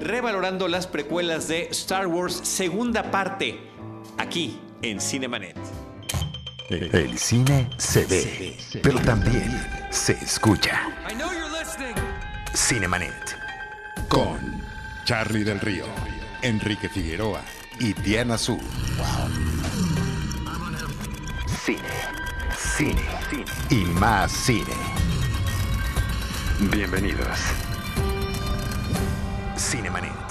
revalorando las precuelas de Star Wars segunda parte, aquí en Cinemanet. El cine se ve, pero también se escucha. Cinemanet. Con Charlie del Río, Enrique Figueroa y Diana Su. Cine, cine, y más cine. Bienvenidos. Cinemanet.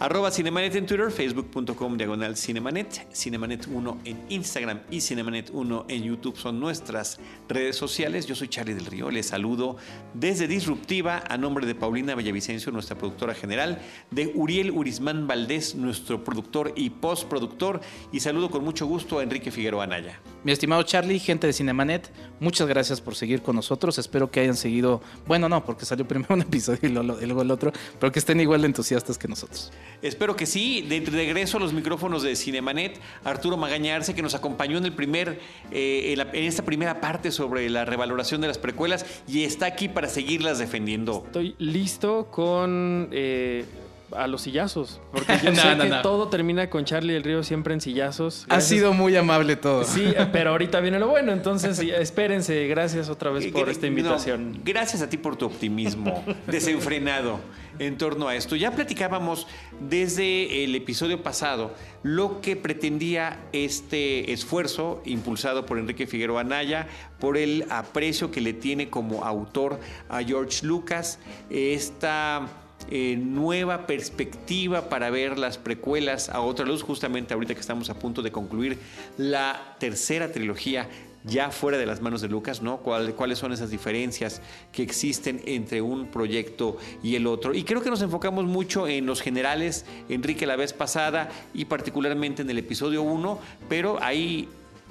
Arroba Cinemanet en Twitter, facebook.com diagonal Cinemanet, Cinemanet 1 en Instagram y Cinemanet 1 en YouTube son nuestras redes sociales. Yo soy Charlie del Río, les saludo desde Disruptiva a nombre de Paulina Villavicencio, nuestra productora general, de Uriel Urismán Valdés, nuestro productor y postproductor, y saludo con mucho gusto a Enrique Figueroa Anaya. Mi estimado Charlie, gente de Cinemanet, muchas gracias por seguir con nosotros. Espero que hayan seguido, bueno, no, porque salió primero un episodio y luego el otro, pero que estén igual de entusiastas que nosotros. Espero que sí. De regreso a los micrófonos de Cinemanet, Arturo Magaña Arce, que nos acompañó en el primer, eh, en, esta primera parte sobre la revaloración de las precuelas y está aquí para seguirlas defendiendo. Estoy listo con eh, a los sillazos. Porque yo sé que todo termina con Charlie el Río siempre en sillazos. Ha sido muy amable todo. Sí, pero ahorita viene lo bueno. Entonces, espérense. Gracias otra vez por esta invitación. gracias a ti por tu optimismo desenfrenado en torno a esto. Ya platicábamos desde el episodio pasado lo que pretendía este esfuerzo impulsado por Enrique Figueroa Anaya, por el aprecio que le tiene como autor a George Lucas, esta eh, nueva perspectiva para ver las precuelas a otra luz, justamente ahorita que estamos a punto de concluir la tercera trilogía ya fuera de las manos de Lucas, ¿no? ¿Cuáles son esas diferencias que existen entre un proyecto y el otro? Y creo que nos enfocamos mucho en los generales, Enrique, la vez pasada y particularmente en el episodio 1, pero hay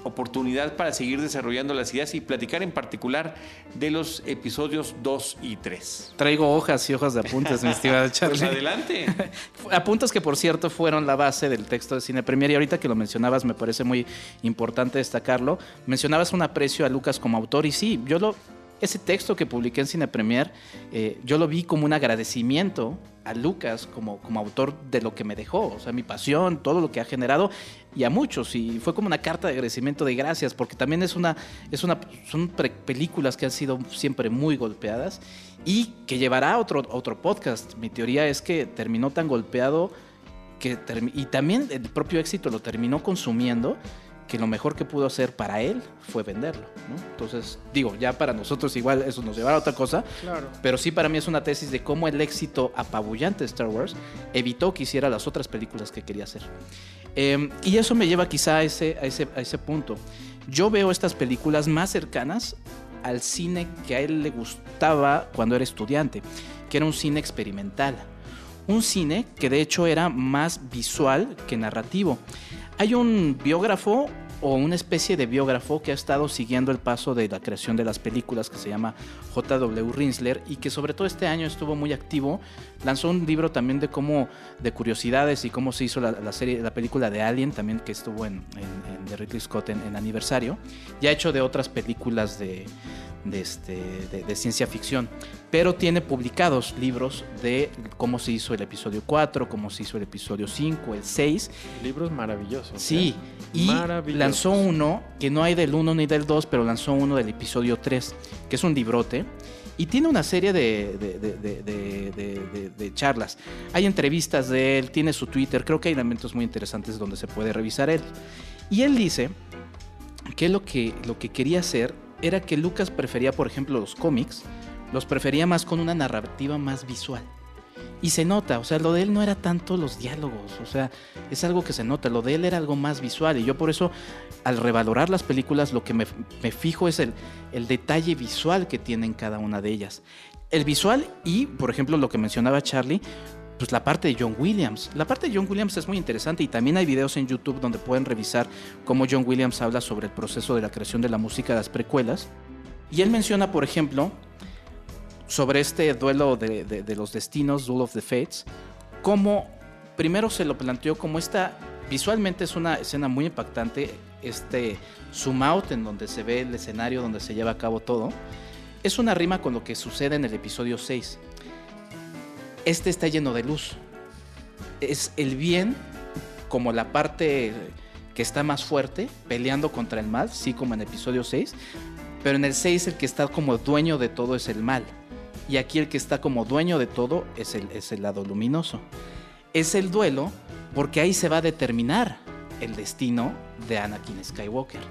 oportunidad para seguir desarrollando las ideas y platicar en particular de los episodios 2 y 3. Traigo hojas y hojas de apuntes, mi estimado pues Charlie. pues adelante. apuntes que, por cierto, fueron la base del texto de Cine Premier y ahorita que lo mencionabas me parece muy importante destacarlo. Mencionabas un aprecio a Lucas como autor y sí, yo lo ese texto que publiqué en Cine Premier, eh, yo lo vi como un agradecimiento a Lucas como, como autor de lo que me dejó, o sea, mi pasión, todo lo que ha generado, y a muchos, y fue como una carta de agradecimiento de gracias, porque también es una, es una, son películas que han sido siempre muy golpeadas y que llevará a otro, otro podcast. Mi teoría es que terminó tan golpeado que, y también el propio éxito lo terminó consumiendo que lo mejor que pudo hacer para él fue venderlo. Entonces, digo, ya para nosotros igual eso nos llevará a otra cosa, claro. pero sí para mí es una tesis de cómo el éxito apabullante de Star Wars evitó que hiciera las otras películas que quería hacer. Em, y eso me lleva quizá a ese, a, ese, a ese punto. Yo veo estas películas más cercanas al cine que a él le gustaba cuando era estudiante, que era un cine experimental. Un cine que de hecho era más visual que narrativo. Hay un biógrafo o una especie de biógrafo que ha estado siguiendo el paso de la creación de las películas que se llama J.W. Rinsler y que sobre todo este año estuvo muy activo. Lanzó un libro también de cómo, de curiosidades y cómo se hizo la, serie, la película de Alien también que estuvo en, de Ridley Scott en, en aniversario. Y ha hecho de otras películas de, este, de, ciencia ficción, pero tiene publicados libros de cómo se hizo el episodio 4, cómo se hizo el episodio 5, el 6. Libros maravillosos. Sí, ¿eh? y lanzó uno que no hay del 1 ni del 2, pero lanzó uno del episodio 3, que es un librote. Y tiene una serie de, de, charlas. Hay entrevistas de él, tiene su Twitter, creo que hay elementos muy interesantes donde se puede revisar él. Y él dice que lo que, lo que quería hacer era que Lucas prefería, por ejemplo, los cómics, los prefería más con una narrativa más visual. Y se nota, o sea, lo de él no era tanto los diálogos, o sea, es algo que se nota, lo de él era algo más visual. Y yo por eso, al revalorar las películas, lo que me, fijo es el, el detalle visual que tienen cada una de ellas. El visual y, por ejemplo, lo que mencionaba Charlie, pues la parte de John Williams. La parte de John Williams es muy interesante y también hay videos en YouTube donde pueden revisar cómo John Williams habla sobre el proceso de la creación de la música de las precuelas. Y él menciona, por ejemplo, sobre este duelo de, los destinos, Duel of the Fates, cómo primero se lo planteó como esta, visualmente es una escena muy impactante, este zoom out en donde se ve el escenario donde se lleva a cabo todo, es una rima con lo que sucede en el episodio 6 Este está lleno de luz. Es el bien como la parte que está más fuerte, peleando contra el mal, sí como en episodio 6, pero en el 6 el que está como dueño de todo es el mal. Y aquí el que está como dueño de todo es el, es el lado luminoso. Es el duelo porque ahí se va a determinar el destino de Anakin Skywalker.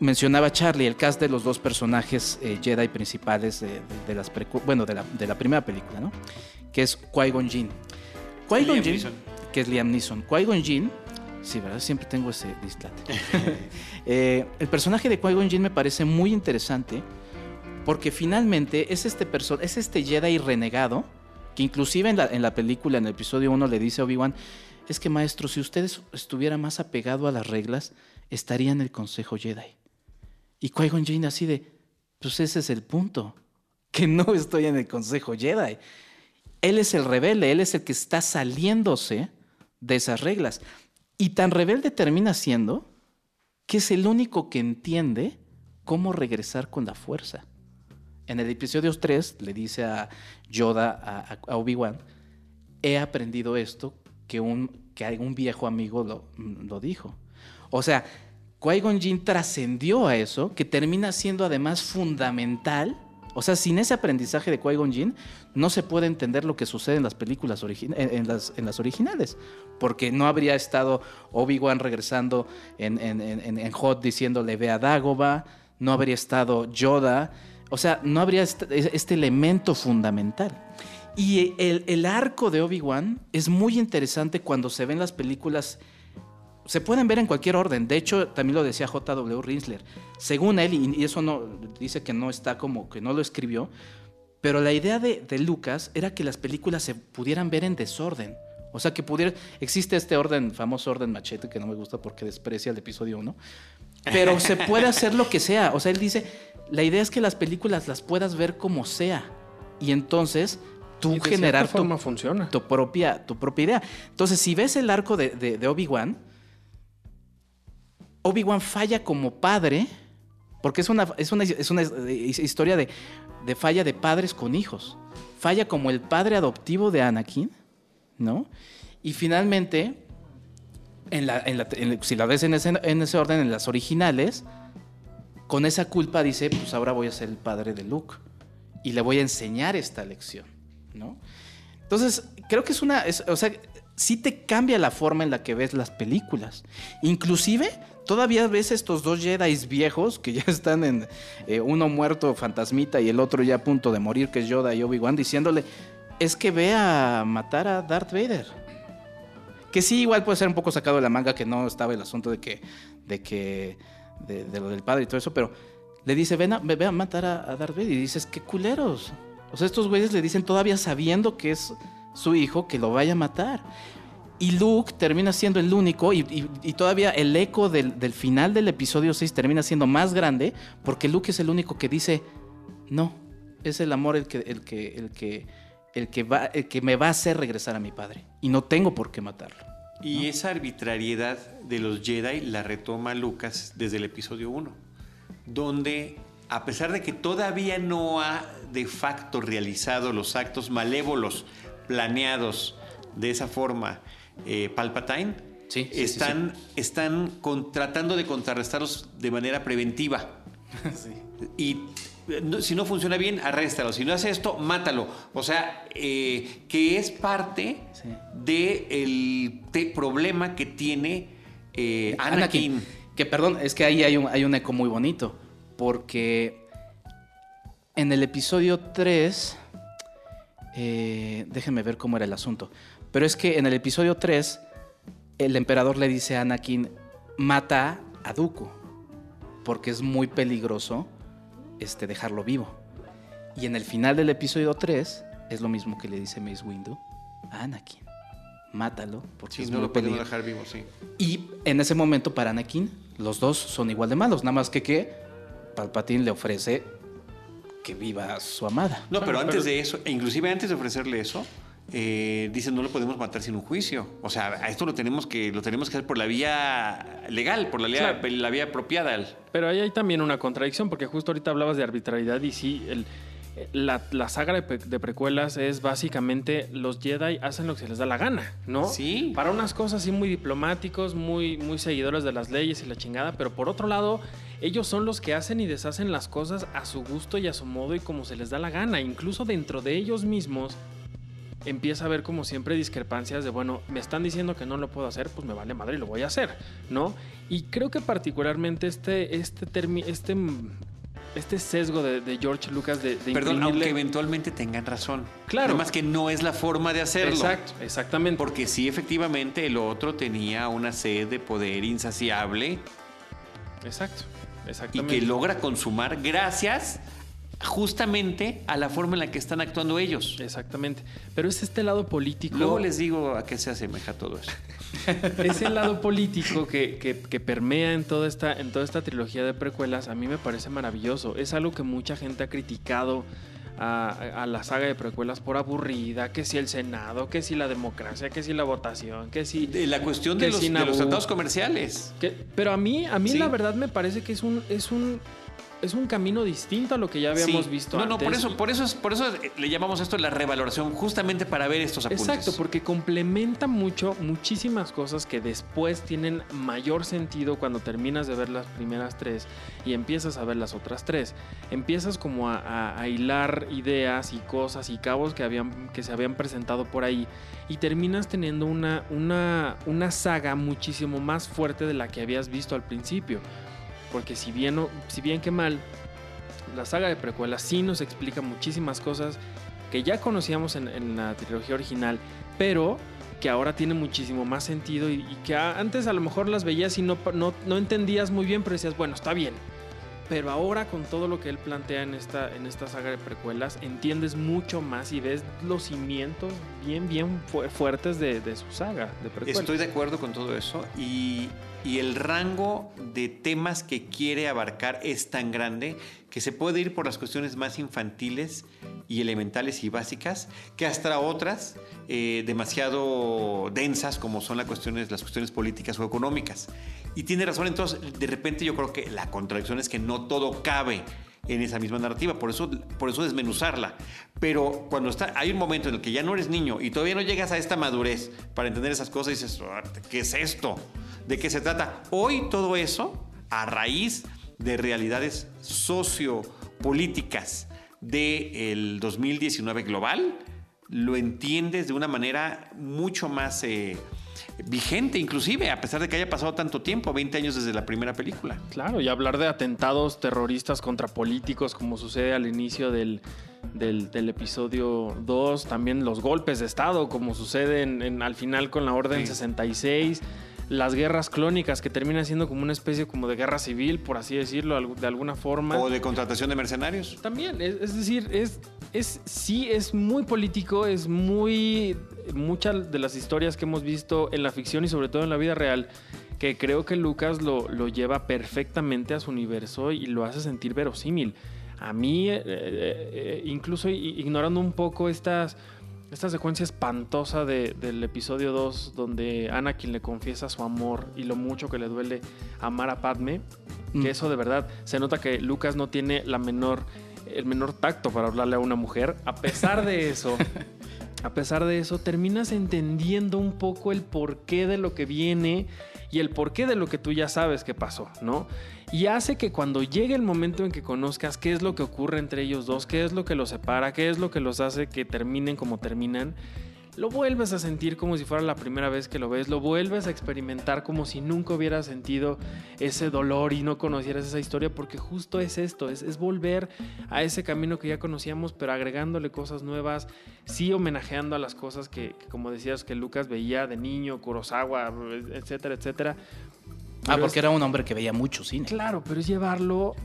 Mencionaba Charlie el cast de los dos personajes eh, Jedi principales de, las bueno, de la, primera película, ¿no? Que es Qui-Gon Jinn. Qui-Gon Jinn, que es Liam Neeson. Qui-Gon Jinn Sí, ¿verdad? Siempre tengo ese dislate. Eh, el personaje de Qui-Gon Jinn me parece muy interesante porque finalmente es este, es este Jedi renegado que inclusive en la, en la película, en el episodio 1, le dice a Obi-Wan, es que maestro, si usted estuviera más apegado a las reglas, estaría en el Consejo Jedi. Y Qui-Gon Jinn así de, pues ese es el punto, que no estoy en el Consejo Jedi. Él es el rebelde, él es el que está saliéndose de esas reglas. Y tan rebelde termina siendo que es el único que entiende cómo regresar con la fuerza. En el episodio 3 le dice a Yoda, a, Obi-Wan, he aprendido esto que un, que algún viejo amigo lo, dijo. O sea, Qui-Gon Jinn trascendió a eso, que termina siendo además fundamental o sea, sin ese aprendizaje de Qui-Gon Jinn, no se puede entender lo que sucede en las películas en, las, originales. Porque no habría estado Obi-Wan regresando en, Hot diciéndole ve a Dagobah, no habría estado Yoda. O sea, no habría este, elemento fundamental. Y el, el arco de Obi-Wan es muy interesante cuando se ven las películas se pueden ver en cualquier orden. De hecho, también lo decía J.W. Rinsler. Según él, y eso no dice que no está como que no lo escribió, pero la idea de, Lucas era que las películas se pudieran ver en desorden. O sea, que pudiera. Existe este orden, famoso orden machete, que no me gusta porque desprecia el episodio 1. Pero se puede hacer lo que sea. O sea, él dice: la idea es que las películas las puedas ver como sea. Y entonces tú generar tu, forma funciona. tu, propia, tu propia idea. Entonces, si ves el arco de, de Obi-Wan Obi-Wan falla como padre, porque es una, es una, historia de, falla de padres con hijos. Falla como el padre adoptivo de Anakin, ¿no? Y finalmente, en la, si la ves en ese, en ese orden, en las originales, con esa culpa dice, pues ahora voy a ser el padre de Luke y le voy a enseñar esta lección, ¿no? Entonces, creo que es una, o sea, sí te cambia la forma en la que ves las películas. Inclusive todavía ves estos dos Jedi viejos que ya están en eh, uno muerto fantasmita y el otro ya a punto de morir, que es Yoda y Obi-Wan, diciéndole, es que ve a matar a Darth Vader. Que sí, igual puede ser un poco sacado de la manga, que no estaba el asunto de que, de que, de, lo del padre y todo eso, pero le dice, ven a, ve a matar a, a Darth Vader. Y dices, qué culeros. O sea, estos güeyes le dicen todavía sabiendo que es su hijo que lo vaya a matar. Y Luke termina siendo el único, y, todavía el eco del, final del episodio 6 termina siendo más grande, porque Luke es el único que dice, no, es el amor el que, el que, el que, el que, va, el que me va a hacer regresar a mi padre, y no tengo por qué matarlo. Y esa arbitrariedad de los Jedi la retoma Lucas desde el episodio 1, donde a pesar de que todavía no ha de facto realizado los actos malévolos planeados de esa forma, eh, Palpatine, están, están tratando de contrarrestarlos de manera preventiva. Y si no funciona bien, arréstalo. Si no hace esto, mátalo. O sea, eh, que es parte del problema que tiene eh, Anakin. Que perdón, es que ahí hay un, hay un eco muy bonito. Porque en el episodio 3, déjenme ver cómo era el asunto. Pero es que en el episodio 3, el emperador le dice a Anakin, mata a Dooku, porque es muy peligroso este, dejarlo vivo. Y en el final del episodio 3, es lo mismo que le dice Mace Windu a Anakin. Mátalo, porque no lo podemos dejar vivo, sí. Y en ese momento, para Anakin, los dos son igual de malos, nada más que que Palpatine le ofrece que viva su amada. No, pero antes de eso, e inclusive antes de ofrecerle eso, eh, dicen no lo podemos matar sin un juicio. O sea, a esto lo tenemos que lo tenemos que hacer por la vía legal, por la vía, la vía apropiada. Pero ahí hay también una contradicción, porque justo ahorita hablabas de arbitrariedad y sí, el, la, la saga de, de, precuelas es básicamente los Jedi hacen lo que se les da la gana, ¿no? Sí. Para unas cosas así muy diplomáticos, muy, muy seguidores de las leyes y la chingada, pero por otro lado, ellos son los que hacen y deshacen las cosas a su gusto y a su modo y como se les da la gana. Incluso dentro de ellos mismos empieza a haber como siempre discrepancias de, bueno, me están diciendo que no lo puedo hacer, pues me vale madre y lo voy a hacer, ¿no? Y creo que particularmente este, este, este este sesgo de, George Lucas de, de Perdón, aunque eventualmente tengan razón. Claro. Además que no es la forma de hacerlo. Exacto, exactamente. Porque sí, efectivamente, el otro tenía una sed de poder insaciable. Exacto, exactamente. Y que logra consumar gracias justamente a la forma en la que están actuando ellos. Exactamente. Pero es este lado político. Luego les digo a qué se asemeja todo eso. Ese lado político que, que, permea en toda, esta, en toda esta trilogía de precuelas a mí me parece maravilloso. Es algo que mucha gente ha criticado a, la saga de precuelas por aburrida, que si el Senado, que si la democracia, que si la votación, que si... la cuestión de los, de los, tratados comerciales. pero a mí, a mí la verdad me parece que es un, es un es un camino distinto a lo que ya habíamos visto no, antes. No, por eso, por eso, por eso le llamamos esto la revaloración, justamente para ver estos apuntes. Exacto, porque complementa mucho, muchísimas cosas que después tienen mayor sentido cuando terminas de ver las primeras tres y empiezas a ver las otras tres. Empiezas como a, hilar ideas y cosas y cabos que, habían, que se habían presentado por ahí y terminas teniendo una, una, una saga muchísimo más fuerte de la que habías visto al principio. Porque si bien, si bien que mal, la saga de precuelas sí nos explica muchísimas cosas que ya conocíamos en, la trilogía original, pero que ahora tiene muchísimo más sentido y, que antes a lo mejor las veías y no, no, no, entendías muy bien, pero decías, bueno, está bien. Pero ahora con todo lo que él plantea en esta, en esta saga de precuelas, entiendes mucho más y ves los cimientos bien, bien fuertes de, de su saga de precuelas. Estoy de acuerdo con todo eso y y el rango de temas que quiere abarcar es tan grande que se puede ir por las cuestiones más infantiles y elementales y básicas que hasta otras eh, demasiado densas como son las cuestiones, las cuestiones políticas o económicas. Y tiene razón, entonces de repente yo creo que la contradicción es que no todo cabe en esa misma narrativa, por eso, por eso desmenuzarla. Pero cuando está, hay un momento en el que ya no eres niño y todavía no llegas a esta madurez para entender esas cosas, y dices, ¿qué es esto? ¿De qué se trata? Hoy todo eso, a raíz de realidades sociopolíticas del 2019 global, lo entiendes de una manera mucho más eh, vigente, inclusive, a pesar de que haya pasado tanto tiempo, 20 años desde la primera película. Claro, y hablar de atentados terroristas contra políticos, como sucede al inicio del, del, episodio 2, también los golpes de Estado, como sucede en, al final con la Orden 66 las guerras clónicas que terminan siendo como una especie como de guerra civil, por así decirlo, de alguna forma. O de contratación de mercenarios. También, es, decir, es, es sí es muy político, es muy muchas de las historias que hemos visto en la ficción y sobre todo en la vida real que creo que Lucas lo, lo lleva perfectamente a su universo y lo hace sentir verosímil. A mí, eh, eh, eh, incluso ignorando un poco estas esta secuencia espantosa del episodio 2 donde Anakin le confiesa su amor y lo mucho que le duele amar a Padme, que mm. eso de verdad se nota que Lucas no tiene la menor el menor tacto para hablarle a una mujer, a pesar de eso, a pesar de eso terminas entendiendo un poco el porqué de lo que viene y el porqué de lo que tú ya sabes que pasó, ¿no? Y hace que cuando llegue el momento en que conozcas qué es lo que ocurre entre ellos dos, qué es lo que los separa, qué es lo que los hace que terminen como terminan, lo vuelves a sentir como si fuera la primera vez que lo ves, lo vuelves a experimentar como si nunca hubieras sentido ese dolor y no conocieras esa historia, porque justo es esto, es, volver a ese camino que ya conocíamos, pero agregándole cosas nuevas, sí homenajeando a las cosas que, como decías, que Lucas veía de niño, Kurosawa, etcétera, etcétera. ah, porque era un hombre que veía mucho cine. Claro, pero es llevarlo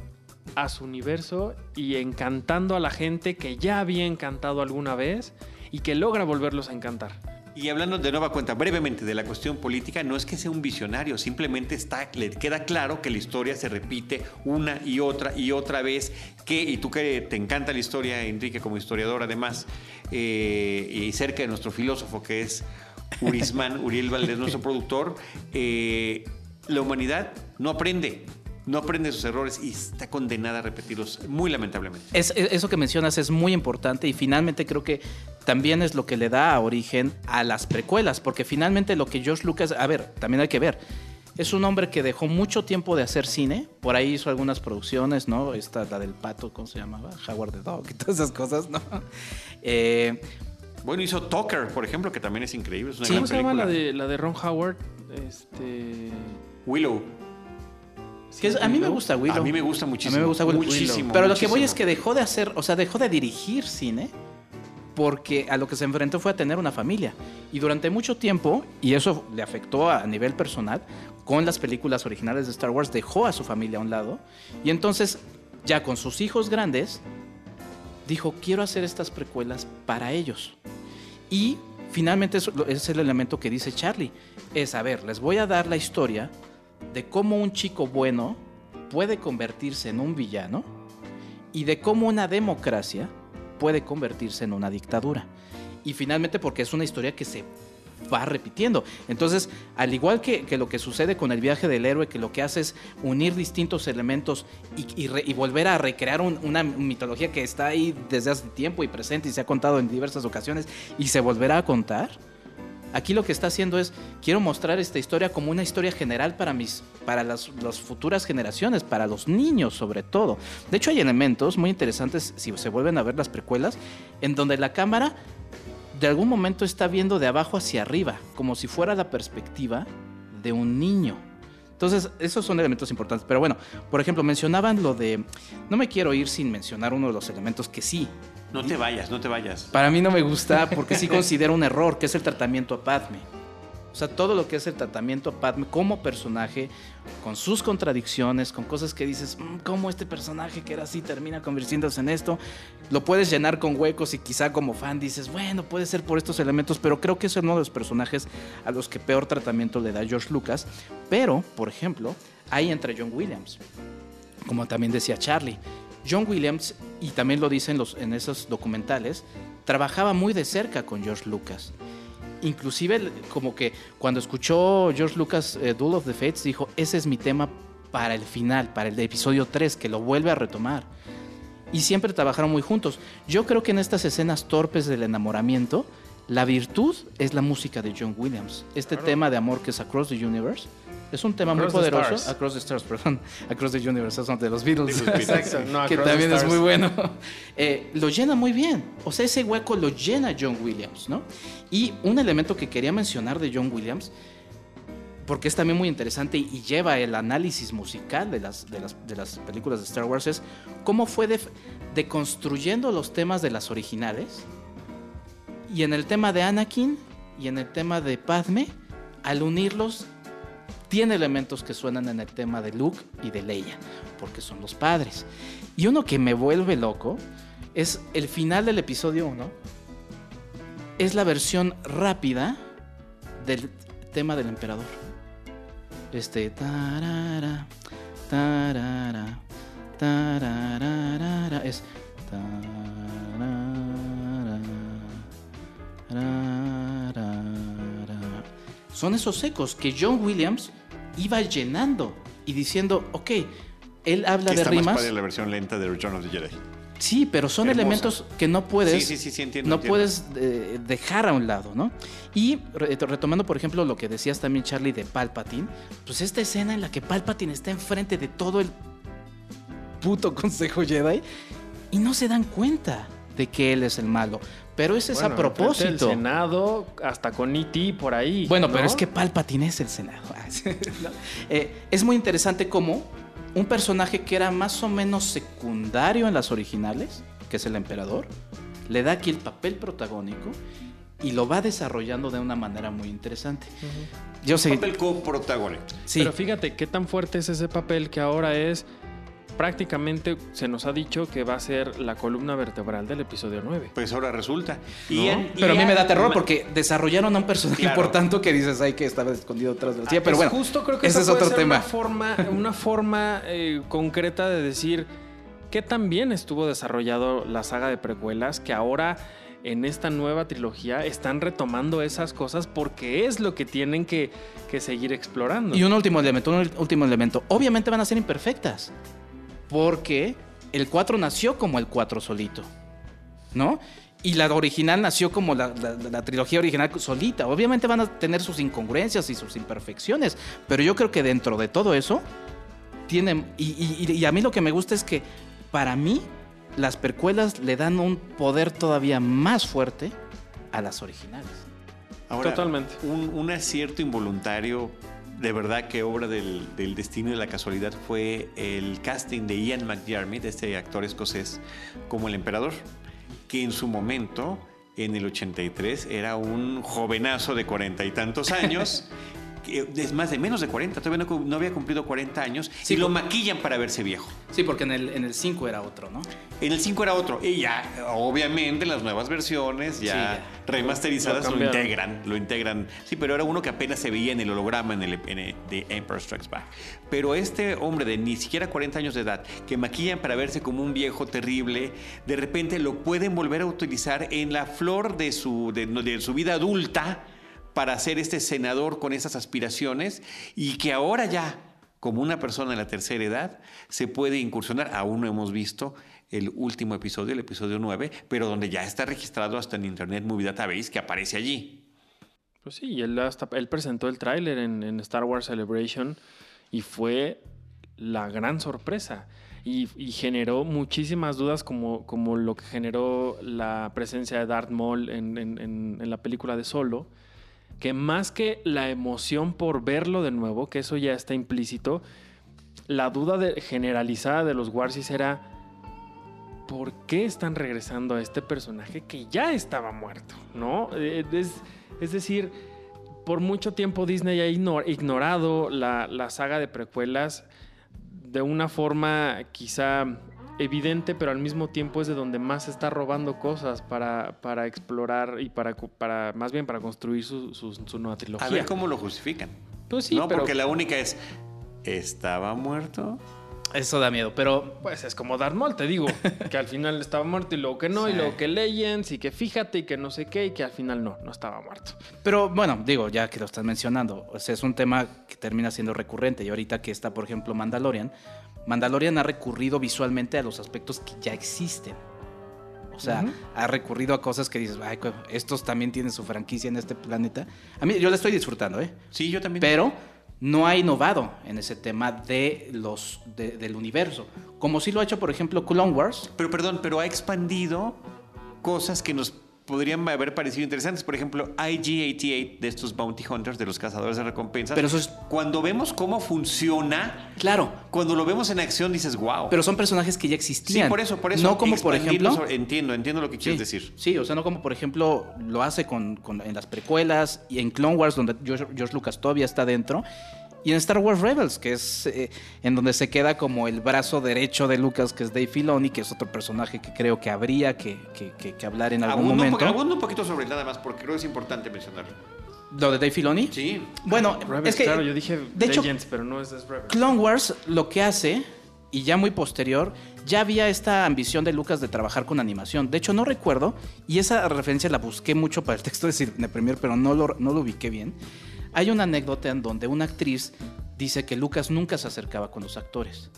a su universo y encantando a la gente que ya había encantado alguna vez y que logra volverlos a encantar. Y hablando de nueva cuenta brevemente de la cuestión política, no es que sea un visionario, simplemente está, le queda claro que la historia se repite una y otra y otra vez, que, y tú que te encanta la historia, Enrique, como historiador además, eh, y cerca de nuestro filósofo que es Urisman, Uriel Valdés, nuestro productor, eh, la humanidad no aprende, no aprende sus errores y está condenada a repetirlos muy lamentablemente. Es- es- eso que mencionas es muy importante y finalmente creo que también es lo que le da origen a las precuelas, porque finalmente lo que George Lucas, a ver, también hay que ver, es un hombre que dejó mucho tiempo de hacer cine, por ahí hizo algunas producciones, ¿no? Esta, la del pato, ¿cómo se llamaba? Howard the Dog y todas esas cosas, ¿no? Eh, Bueno, hizo Tucker, por ejemplo, que también es increíble. Es una Sí. gran ¿Cómo se llama la película. de, la de Ron Howard? Este... Willow. Que es- a mí me gusta Willow. A mí me gusta muchísimo. A mí me gusta Willow. Muchísimo. Pero lo que voy es que dejó de hacer, o sea, dejó de dirigir cine porque a lo que se enfrentó fue a tener una familia. Y durante mucho tiempo, y eso le afectó a nivel personal, con las películas originales de Star Wars, dejó a su familia a un lado. Y entonces, ya con sus hijos grandes, dijo, quiero hacer estas precuelas para ellos. Y finalmente eso es el elemento que dice Charlie. Es, a ver, les voy a dar la historia de cómo un chico bueno puede convertirse en un villano y de cómo una democracia puede convertirse en una dictadura. Y finalmente porque es una historia que se va repitiendo. Entonces, al igual que, que lo que sucede con el viaje del héroe, que lo que hace es unir distintos elementos y, volver a recrear un- una mitología que está ahí desde hace tiempo y presente y se ha contado en diversas ocasiones y se volverá a contar. Aquí lo que está haciendo es, quiero mostrar esta historia como una historia general para, mis, para las, las futuras generaciones, para los niños sobre todo. De hecho, hay elementos muy interesantes, si se vuelven a ver las precuelas, en donde la cámara de algún momento está viendo de abajo hacia arriba, como si fuera la perspectiva de un niño. Entonces, esos son elementos importantes. Pero bueno, por ejemplo, mencionaban lo de... No me quiero ir sin mencionar uno de los elementos que sí, No te vayas, no te vayas. para mí no me gusta porque sí considero un error, que es el tratamiento a Padme. O sea, todo lo que es el tratamiento a Padme como personaje, con sus contradicciones, con cosas que dices, "Mm, ¿cómo este personaje que era así termina convirtiéndose en esto? Lo puedes llenar con huecos y quizá como fan dices, bueno, puede ser por estos elementos, pero creo que es uno de los personajes a los que peor tratamiento le da George Lucas. Pero, por ejemplo, ahí entra John Williams como también decía Charlie. John Williams, y también lo dicen los, en esos documentales, trabajaba muy de cerca con George Lucas. Inclusive como que cuando escuchó George Lucas eh, Duel of the Fates, dijo, ese es mi tema para el final, para el de episodio 3, que lo vuelve a retomar. Y siempre trabajaron muy juntos. Yo creo que en estas escenas torpes del enamoramiento, la virtud es la música de John Williams. Este tema de amor que es Across the Universe. Es un tema Across muy poderoso. Across the Stars, perdón. Across the Universe, es de los Beatles. De Exacto, no, que también es muy bueno. Eh, lo llena muy bien. O sea, ese hueco lo llena John Williams, ¿no? Y un elemento que quería mencionar de John Williams, porque es también muy interesante y lleva el análisis musical de las, de las, de las películas de Star Wars, es cómo fue de- deconstruyendo los temas de las originales. Y en el tema de Anakin y en el tema de Padme, al unirlos, tiene elementos que suenan en el tema de Luke y de Leia, porque son los padres. Y uno que me vuelve loco es el final del episodio 1. Es la versión rápida del tema del emperador. Este. tarara, tarara, es. tarara, tararara. Son esos ecos que John Williams iba llenando y diciendo, ok, él habla de está más rimas. padre la versión lenta de Return of the Jedi. Sí, pero son Hermosa. elementos que no puedes, Sí, sí, sí, sí, entiendo, no entiendo. puedes eh, dejar a un lado, ¿no? Y re- retomando, por ejemplo, lo que decías también, Charlie, de Palpatine, pues esta escena en la que Palpatine está enfrente de todo el puto Consejo Jedi y no se dan cuenta de que él es el malo. Pero ese es a propósito. del Senado, hasta con E.T. por ahí. Bueno, pero es que Palpatine es el Senado. Ah. Eh, es muy interesante cómo un personaje que era más o menos secundario en las originales, que es el emperador, le da aquí el papel protagónico y lo va desarrollando de una manera muy interesante. Yo sé. Papel coprotagónico. Sí, Pero fíjate qué tan fuerte es ese papel que ahora es prácticamente se nos ha dicho que va a ser la columna vertebral del episodio 9. Pues ahora resulta. ¿No? en- pero a mí me da terror porque desarrollaron a un personaje Claro. importante que dices, ay, que estaba escondido atrás de la silla. Pero Pues bueno, justo creo que ese es otro tema. Una forma, una forma eh, concreta de decir qué tan bien estuvo desarrollado la saga de precuelas que ahora en esta nueva trilogía están retomando esas cosas porque es lo que tienen que, que seguir explorando. Y un último elemento, un último elemento. Obviamente van a ser imperfectas. Porque el 4 nació como el 4 solito. ¿No? Y la original nació como la, la- la trilogía original solita. Obviamente van a tener sus incongruencias y sus imperfecciones. Pero yo creo que dentro de todo eso, tienen. Y, y- y a mí lo que me gusta es que, para mí, las precuelas le dan un poder todavía más fuerte a las originales. Ahora, Totalmente. Un, un acierto involuntario, de verdad que obra del, destino y de la casualidad, fue el casting de Ian McDiarmid, este actor escocés, como el emperador, que en su momento, en el 83, era un jovenazo de cuarenta y tantos años. Es más de menos de 40, todavía no, había cumplido 40 años Sí, y lo maquillan para verse viejo. Sí, porque en el, en el 5 era otro, ¿no? En el 5 era otro. Y ya, obviamente, las nuevas versiones ya, Sí, ya. remasterizadas Lo integran. Lo integran. Sí, pero era uno que apenas se veía en el holograma en el, en el- de Emperor Strikes Back. Pero este hombre de ni siquiera 40 años de edad, que maquillan para verse como un viejo terrible, de repente lo pueden volver a utilizar en la flor de su, de, de su vida adulta para ser este senador con esas aspiraciones y que ahora ya como una persona de la tercera edad, se puede incursionar. Aún no hemos visto el último episodio, el episodio 9, pero donde ya está registrado hasta en Internet Movie Database que aparece allí. Pues sí, él, él presentó el tráiler en, Star Wars Celebration y fue la gran sorpresa. Y, generó muchísimas dudas como, lo que generó la presencia de Darth Maul en la película de Solo, que más que la emoción por verlo de nuevo, que eso ya está implícito, la duda generalizada de los Warsis era ¿por qué están regresando a este personaje que ya estaba muerto? ¿No? Eh, Es, decir, por mucho tiempo Disney ha igno- ignorado la saga de precuelas de una forma quizá evidente, pero al mismo tiempo es de donde más se está robando cosas para, para explorar y para, para, más bien para construir su, su- su nueva trilogía. A ver cómo lo justifican. Pues sí, no, pero porque la única es, ¿estaba muerto? Eso da miedo, pero pues es como Darth Maul, te digo, que al final estaba muerto y luego que no, y luego que Legends y que fíjate y que no sé qué y que al final no, no estaba muerto. Pero bueno, digo, ya que lo estás mencionando, o sea, es un tema que termina siendo recurrente. Y ahorita que está, por ejemplo, Mandalorian, Mandalorian ha recurrido visualmente a los aspectos que ya existen. O sea, ha recurrido a cosas que dices, "Ay, co- estos también tienen su franquicia en este planeta. A mí, yo la estoy disfrutando, ¿eh? Sí, yo también. Pero no ha innovado en ese tema de los, de- del universo. Como sí lo ha hecho, por ejemplo, Clone Wars. Pero perdón, pero ha expandido cosas que nos podrían haber parecido interesantes. Por ejemplo, IG-88 de estos bounty hunters, de los cazadores de recompensas. Pero eso es- Cuando vemos cómo funciona, Claro, cuando lo vemos en acción dices, wow. pero son personajes que ya sí, existían. por eso, por eso. No como, por ejemplo... sobre- entiendo, entiendo lo que quieres Sí, decir. Sí, o sea, no como por ejemplo lo hace con, con- en las precuelas y en Clone Wars, donde George, George Lucas todavía está dentro. Y en Star Wars Rebels, que es eh, en donde se queda como el brazo derecho de Lucas, que es Dave Filoni, que es otro personaje que creo que habría que, que- que- que hablar en algún Abunda un, momento. abunda un poquito sobre él nada más, porque creo que es importante mencionarlo. Lo de Dave Filoni. Sí. Bueno, Rebels, es que claro, yo dije de hecho, Legends, pero no es, es Rebels. Clone Wars lo que hace, y ya muy posterior, ya había esta ambición de Lucas de trabajar con animación. De hecho, no recuerdo, y esa referencia la busqué mucho para el texto de Cine Premier, pero no lo, no lo ubiqué bien. Hay una anécdota en donde una actriz dice que Lucas nunca se acercaba con los actores.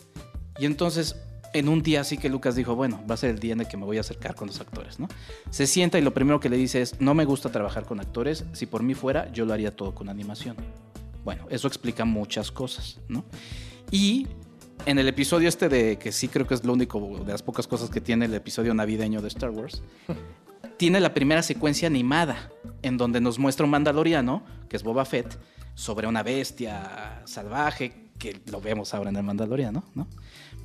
Y entonces, en un día sí que Lucas dijo, bueno, va a ser el día en el que me voy a acercar con los actores, ¿no? Se sienta y lo primero que le dice es, no me gusta trabajar con actores, si por mí fuera, yo lo haría todo con animación. Bueno, eso explica muchas cosas, ¿no? Y en el episodio este de, que sí creo que es lo único de las pocas cosas que tiene el episodio navideño de Star Wars, tiene la primera secuencia animada, en donde nos muestra un mandaloriano, que es Boba Fett, sobre una bestia salvaje, que lo vemos ahora en el mandaloriano, ¿no?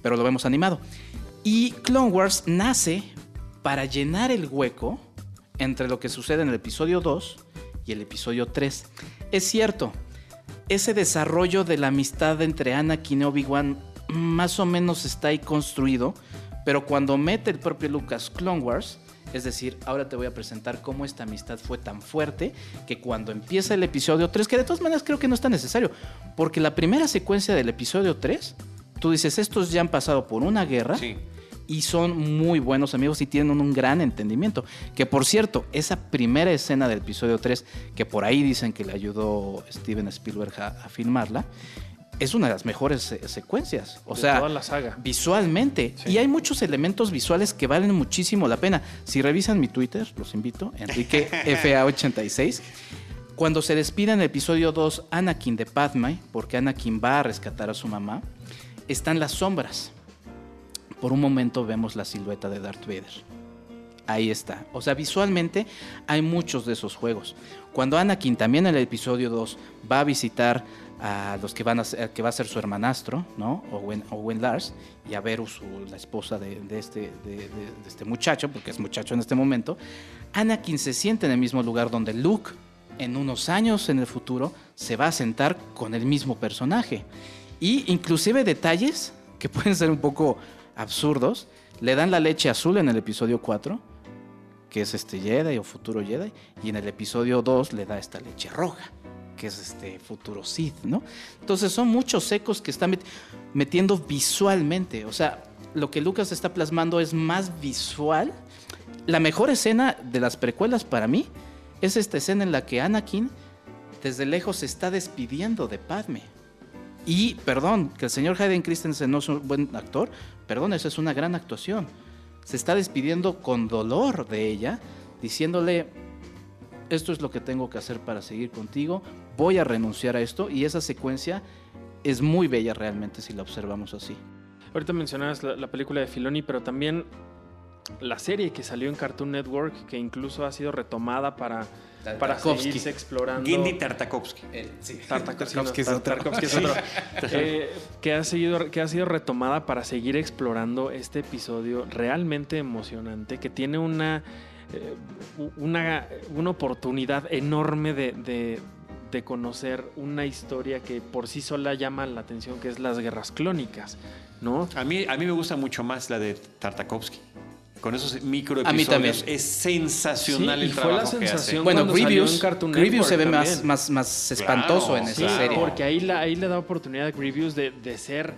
Pero lo vemos animado. Y Clone Wars nace para llenar el hueco entre lo que sucede en el episodio 2 y el episodio 3. Es cierto, ese desarrollo de la amistad entre Anakin y Obi-Wan más o menos está ahí construido, pero cuando mete el propio Lucas Clone Wars, es decir, ahora te voy a presentar cómo esta amistad fue tan fuerte que cuando empieza el episodio 3, que de todas maneras creo que no es tan necesario, porque la primera secuencia del episodio 3, tú dices, estos ya han pasado por una guerra Sí. y son muy buenos amigos y tienen un gran entendimiento. Que por cierto, esa primera escena del episodio 3, que por ahí dicen que le ayudó Steven Spielberg a, a filmarla, es una de las mejores eh, secuencias. O De sea, toda la saga. visualmente. Y hay muchos elementos visuales que valen muchísimo la pena. Si revisan mi Twitter, los invito, Enrique FA86. Cuando se despide en el episodio 2 Anakin de Padme, porque Anakin va a rescatar a su mamá, están las sombras. Por un momento vemos la silueta de Darth Vader. Ahí está. O sea, visualmente hay muchos de esos juegos. Cuando Anakin también en el episodio 2 va a visitar a los que van a ser, que va a ser su hermanastro, ¿no? Owen, Owen Lars, y a Beru, su, la esposa este, de este muchacho, porque es muchacho en este momento, Anakin se siente en el mismo lugar donde Luke, en unos años en el futuro, se va a sentar con el mismo personaje. Y inclusive detalles que pueden ser un poco absurdos, le dan la leche azul en el episodio 4, que es este Jedi o futuro Jedi, y en el episodio 2 le da esta leche roja, que es este futuro Sith, ¿no? Entonces son muchos ecos que están met- metiendo visualmente, o sea, lo que Lucas está plasmando es más visual. La mejor escena de las precuelas para mí es esta escena en la que Anakin desde lejos se está despidiendo de Padme. Y, perdón, que el señor Hayden Christensen no es un buen actor, perdón, esa es una gran actuación. Se está despidiendo con dolor de ella, diciéndole, esto es lo que tengo que hacer para seguir contigo, voy a renunciar a esto, y esa secuencia es muy bella realmente si la observamos así. Ahorita mencionabas la, la película de Filoni, pero también la serie que salió en Cartoon Network, que incluso ha sido retomada para, para Tartakovsky. seguirse explorando. Gendy Tartakovsky. Tartakovsky, Tartakovsky es no, otro. Tartakovsky es otro. Eh, que, ha seguido, que ha sido retomada para seguir explorando este episodio realmente emocionante, que tiene una, eh, una, una oportunidad enorme de, de- de conocer una historia que por sí sola llama la atención, que es las guerras clónicas, ¿no? A mí, a mí me gusta mucho más la de Tartakovsky. Con esos micro A mí también. episodios es sensacional Sí, y el fue la trabajo que hace. sensación Bueno, Grievous, se ve más, más, más espantoso Claro, en Sí, esa serie. porque ahí, la, ahí le da oportunidad a Grievous de, de ser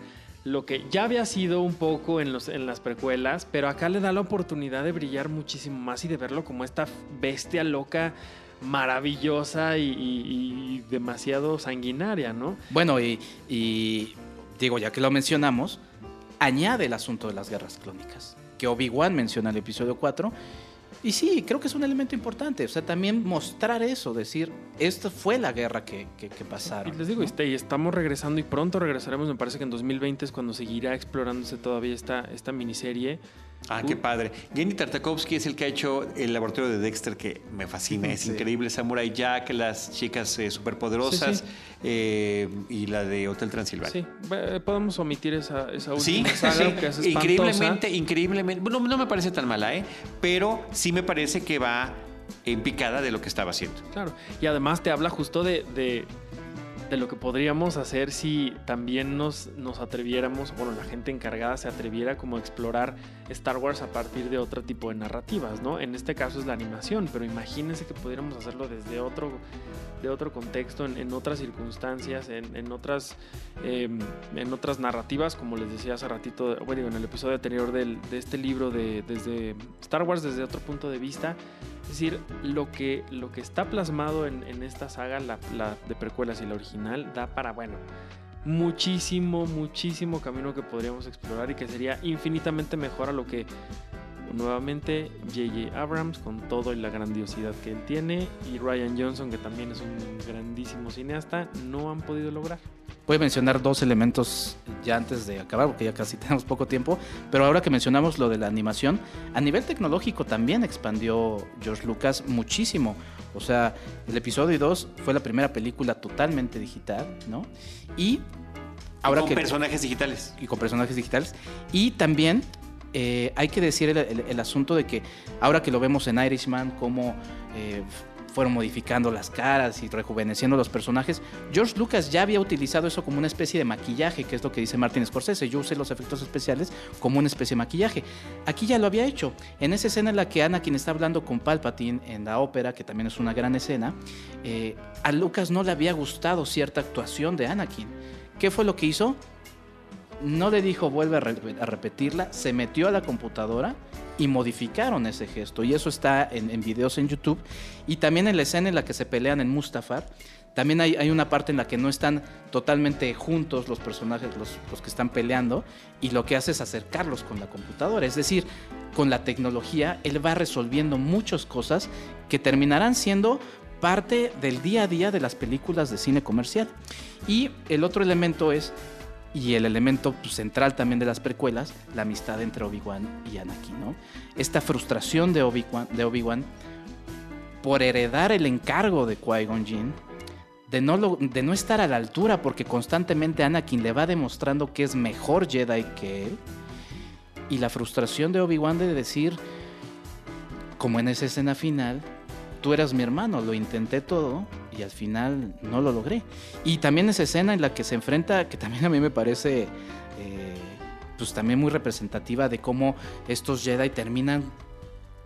lo que ya había sido un poco en, los, en las precuelas, pero acá le da la oportunidad de brillar muchísimo más y de verlo como esta bestia loca, maravillosa y, demasiado sanguinaria, ¿no? Bueno, y, y digo, ya que lo mencionamos, añade el asunto de las guerras clónicas, que Obi-Wan menciona en el episodio 4. Y sí, creo que es un elemento importante. O sea, también mostrar eso, decir, esta fue la guerra que, que, que pasaron. Y les digo, ¿no? este, y estamos regresando y pronto regresaremos, me parece que en 2020 es cuando seguirá explorándose todavía esta, esta miniserie. Ah, qué padre. Gendy Tartakovsky es el que ha hecho el laboratorio de Dexter, que me fascina, es Sí. increíble. Samurai Jack, las chicas eh, superpoderosas Sí, sí. eh, y la de Hotel Transilvania. Sí, eh, podemos omitir esa, esa Sí, última saga, que es increíblemente, increíblemente. Bueno, no me parece tan mala, ¿eh? Pero sí me parece que va en picada de lo que estaba haciendo. Claro, y además te habla justo de, de, de lo que podríamos hacer si también nos, nos atreviéramos, bueno, la gente encargada se atreviera como a explorar Star Wars a partir de otro tipo de narrativas, ¿no? En este caso es la animación, pero imagínense que pudiéramos hacerlo desde otro, de otro contexto, en, otras circunstancias, en, otras, eh, en otras narrativas, como les decía hace ratito, bueno, en el episodio anterior del- de este libro de desde Star Wars desde otro punto de vista. Es decir, lo que, lo que está plasmado en, en esta saga, la, la de precuelas y la original, da para, bueno, muchísimo, muchísimo camino que podríamos explorar y que sería infinitamente mejor a lo que nuevamente J.J. Abrams con todo y la grandiosidad que él tiene y Ryan Johnson que también es un grandísimo cineasta no han podido lograr. Voy a mencionar dos elementos ya antes de acabar, porque ya casi tenemos poco tiempo. Pero ahora que mencionamos lo de la animación, a nivel tecnológico también expandió George Lucas muchísimo. O sea, el episodio 2 fue la primera película totalmente digital, ¿no? Y ahora con que personajes digitales. y con personajes digitales. Y también eh, hay que decir el, el- el asunto de que ahora que lo vemos en Irishman, cómo eh, fueron modificando las caras y rejuveneciendo los personajes, George Lucas ya había utilizado eso como una especie de maquillaje, que es lo que dice Martin Scorsese. Yo usé los efectos especiales como una especie de maquillaje. Aquí ya lo había hecho. En esa escena en la que Anakin está hablando con Palpatine en la ópera, que también es una gran escena, eh, a Lucas no le había gustado cierta actuación de Anakin. ¿Qué fue lo que hizo? No le dijo vuelve a, re- a repetirla, se metió a la computadora y modificaron ese gesto. Y eso está en, en videos en YouTube. Y también en la escena en la que se pelean en Mustafar, también hay, hay una parte en la que no están totalmente juntos los personajes, los, los que están peleando, y lo que hace es acercarlos con la computadora. Es decir, con la tecnología, él va resolviendo muchas cosas que terminarán siendo parte del día a día de las películas de cine comercial. Y el otro elemento es, y el elemento pues, central también de las precuelas, la amistad entre Obi-Wan y Anakin, ¿no? Esta frustración de Obi-Wan Obi-Wan por heredar el encargo de Qui-Gon Jinn, de no, de no estar a la altura, porque constantemente Anakin le va demostrando que es mejor Jedi que él, y la frustración de Obi-Wan de decir, como en esa escena final, tú eras mi hermano, lo intenté todo y al final no lo logré. Y también esa escena en la que se enfrenta, que también a mí me parece eh, pues también muy representativa de cómo estos Jedi terminan,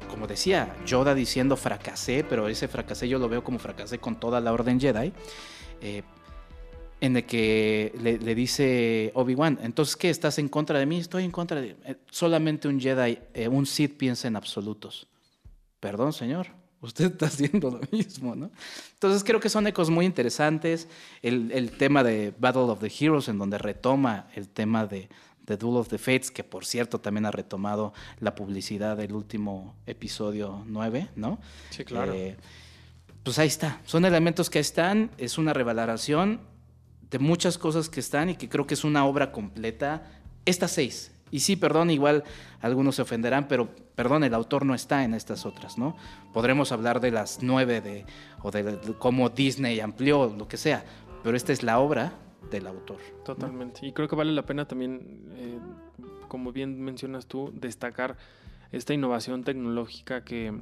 como decía, Yoda diciendo fracasé, pero ese fracasé yo lo veo como fracasé con toda la orden Jedi. eh, en el que le, dice Obi-Wan, entonces ¿qué? ¿Estás en contra de mí? Estoy en contra de... eh, solamente un Jedi, un Sith piensa en absolutos. Perdón, señor. Usted está haciendo lo mismo, ¿no? Entonces creo que son ecos muy interesantes. El, el tema de Battle of the Heroes, en donde retoma el tema de, de Duel of the Fates, que por cierto también ha retomado la publicidad del último episodio 9, ¿no? Sí, claro. Eh, pues ahí está. Son elementos que están. Es una revelación de muchas cosas que están y que creo que es una obra completa. Estas seis. Y sí, perdón, igual algunos se ofenderán, pero perdón, el autor no está en estas otras, ¿no? Podremos hablar de las nueve de, o de, cómo Disney amplió, lo que sea, pero esta es la obra del autor. Totalmente. Y creo que vale la pena también, eh, como bien mencionas tú, destacar esta innovación tecnológica que,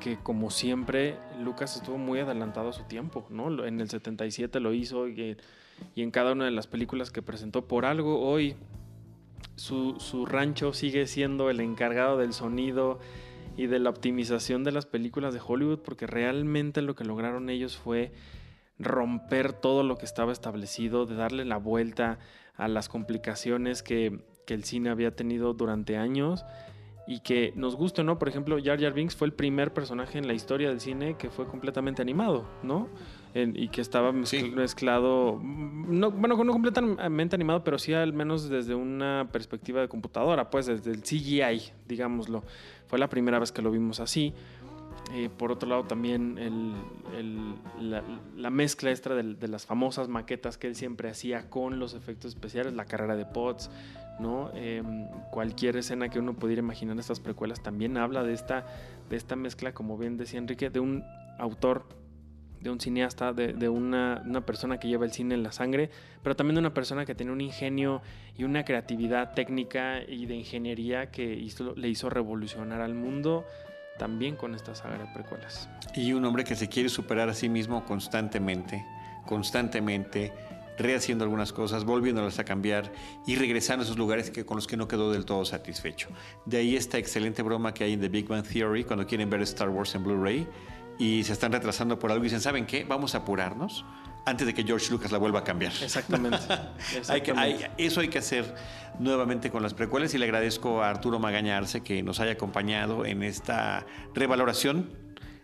que como siempre Lucas estuvo muy adelantado a su tiempo, ¿no? En el 77 lo hizo y, y en cada una de las películas que presentó por algo hoy su, su rancho sigue siendo el encargado del sonido y de la optimización de las películas de Hollywood porque realmente lo que lograron ellos fue romper todo lo que estaba establecido, de darle la vuelta a las complicaciones que, que el cine había tenido durante años y que nos guste, ¿no? Por ejemplo, Jar Jar Binks fue el primer personaje en la historia del cine que fue completamente animado, ¿no? En- y que estaba mezcl- Sí. mezclado, no, bueno, no completamente animado, pero sí al menos desde una perspectiva de computadora, pues desde el CGI, digámoslo. Fue la primera vez que lo vimos así. Eh, por otro lado, también el- el- la, la mezcla extra de, de las famosas maquetas que él siempre hacía con los efectos especiales, la carrera de Potts, ¿no? Eh, cualquier escena que uno pudiera imaginar en estas precuelas también habla de esta, de esta mezcla, como bien decía Enrique, de un autor, de un cineasta, de, una, una persona que lleva el cine en la sangre, pero también de una persona que tiene un ingenio y una creatividad técnica y de ingeniería que hizo- le hizo revolucionar al mundo también con esta saga de precuelas. Y un hombre que se quiere superar a sí mismo constantemente, constantemente, rehaciendo algunas cosas, volviéndolas a cambiar y regresando a esos lugares que, con los que no quedó del todo satisfecho. De ahí esta excelente broma que hay en The Big Bang Theory cuando quieren ver Star Wars en Blu-ray y se están retrasando por algo y dicen, ¿saben qué? Vamos a apurarnos antes de que George Lucas la vuelva a cambiar. Exactamente. Hay que- hay- Exactamente. eso hay que hacer nuevamente con las precuelas y le agradezco a Arturo Magaña Arce que nos haya acompañado en esta revaloración,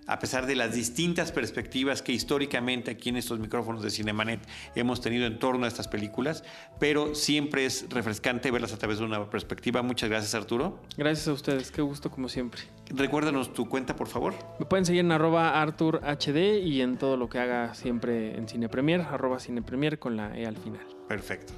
a pesar de las distintas perspectivas que históricamente aquí en estos micrófonos de Cinemanet hemos tenido en torno a estas películas, pero siempre es refrescante verlas a través de una perspectiva. Muchas gracias Arturo. Gracias a ustedes, qué gusto como siempre. Recuérdanos tu cuenta, por favor. Me pueden seguir en arroba ArturHD y en todo lo que haga siempre en Cine Premier, arroba Cine Premier con la E al final. Perfecto.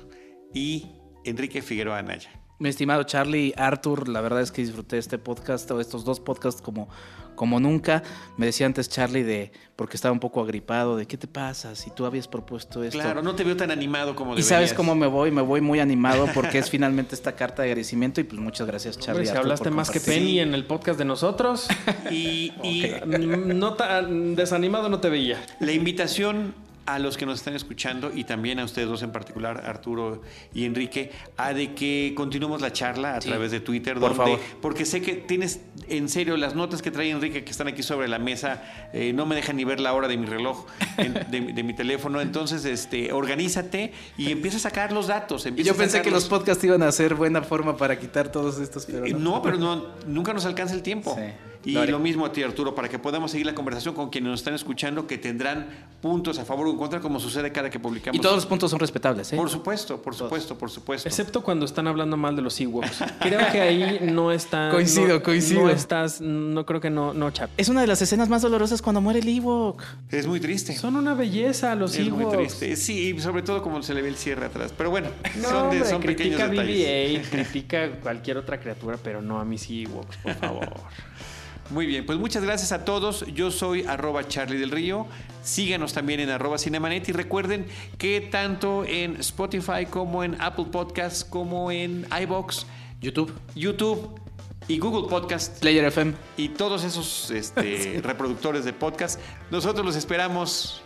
Y Enrique Figueroa Anaya. Mi estimado Charlie, Arthur, la verdad es que disfruté este podcast o estos dos podcasts como, como nunca. Me decía antes Charlie de, porque estaba un poco agripado, de qué te pasa si tú habías propuesto esto. Claro, no te veo tan animado como y deberías. sabes cómo me voy, me voy muy animado porque es finalmente esta carta de agradecimiento y pues muchas gracias Hombre, Charlie. si Arthur, hablaste más que. Penny en el podcast de nosotros, Y, y no tan desanimado no te veía. La invitación a los que nos están escuchando y también a ustedes dos en particular, Arturo y Enrique, a de que continuemos la charla a Sí. través de Twitter. Por donde- favor. Porque sé que tienes, en serio, las notas que trae Enrique que están aquí sobre la mesa, eh, no me dejan ni ver la hora de mi reloj. en- de, de mi teléfono. Entonces, este, organízate y empieza a sacar los datos. Yo pensé que los podcasts iban a ser buena forma para quitar todos estos, pero Eh, no. No, pero no, nunca nos alcanza el tiempo. Sí. Y Lo mismo a ti, Arturo, para que podamos seguir la conversación con quienes nos están escuchando, que tendrán puntos a favor o en contra, como sucede cada que publicamos. Y todos los puntos son respetables, ¿eh? Por supuesto, por supuesto, por supuesto. Excepto cuando están hablando mal de los Ewoks. Creo que ahí no está. Coincido, no- coincido. No estás, no creo que no, no, chap. Es una de las escenas más dolorosas cuando muere el Ewok. Es muy triste. Son una belleza los es muy Ewoks. triste. Sí, y sobre todo como se le ve el cierre atrás. Pero bueno, No, son, de- hombre, son pequeños critica a detalles. BB-8, critica a cualquier otra criatura, pero no a mis Ewoks, por favor. Muy bien, pues muchas gracias a todos. Yo soy arroba Charlie del Río. Síganos también en arroba Cinemanet y recuerden que tanto en Spotify como en Apple Podcasts, como en iBox, YouTube, YouTube y Google Podcast Player FM. y todos esos este, reproductores de podcast, nosotros los esperamos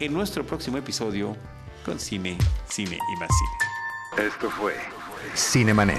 en nuestro próximo episodio con Cine, Cine y más Cine. Esto fue Cinemanet.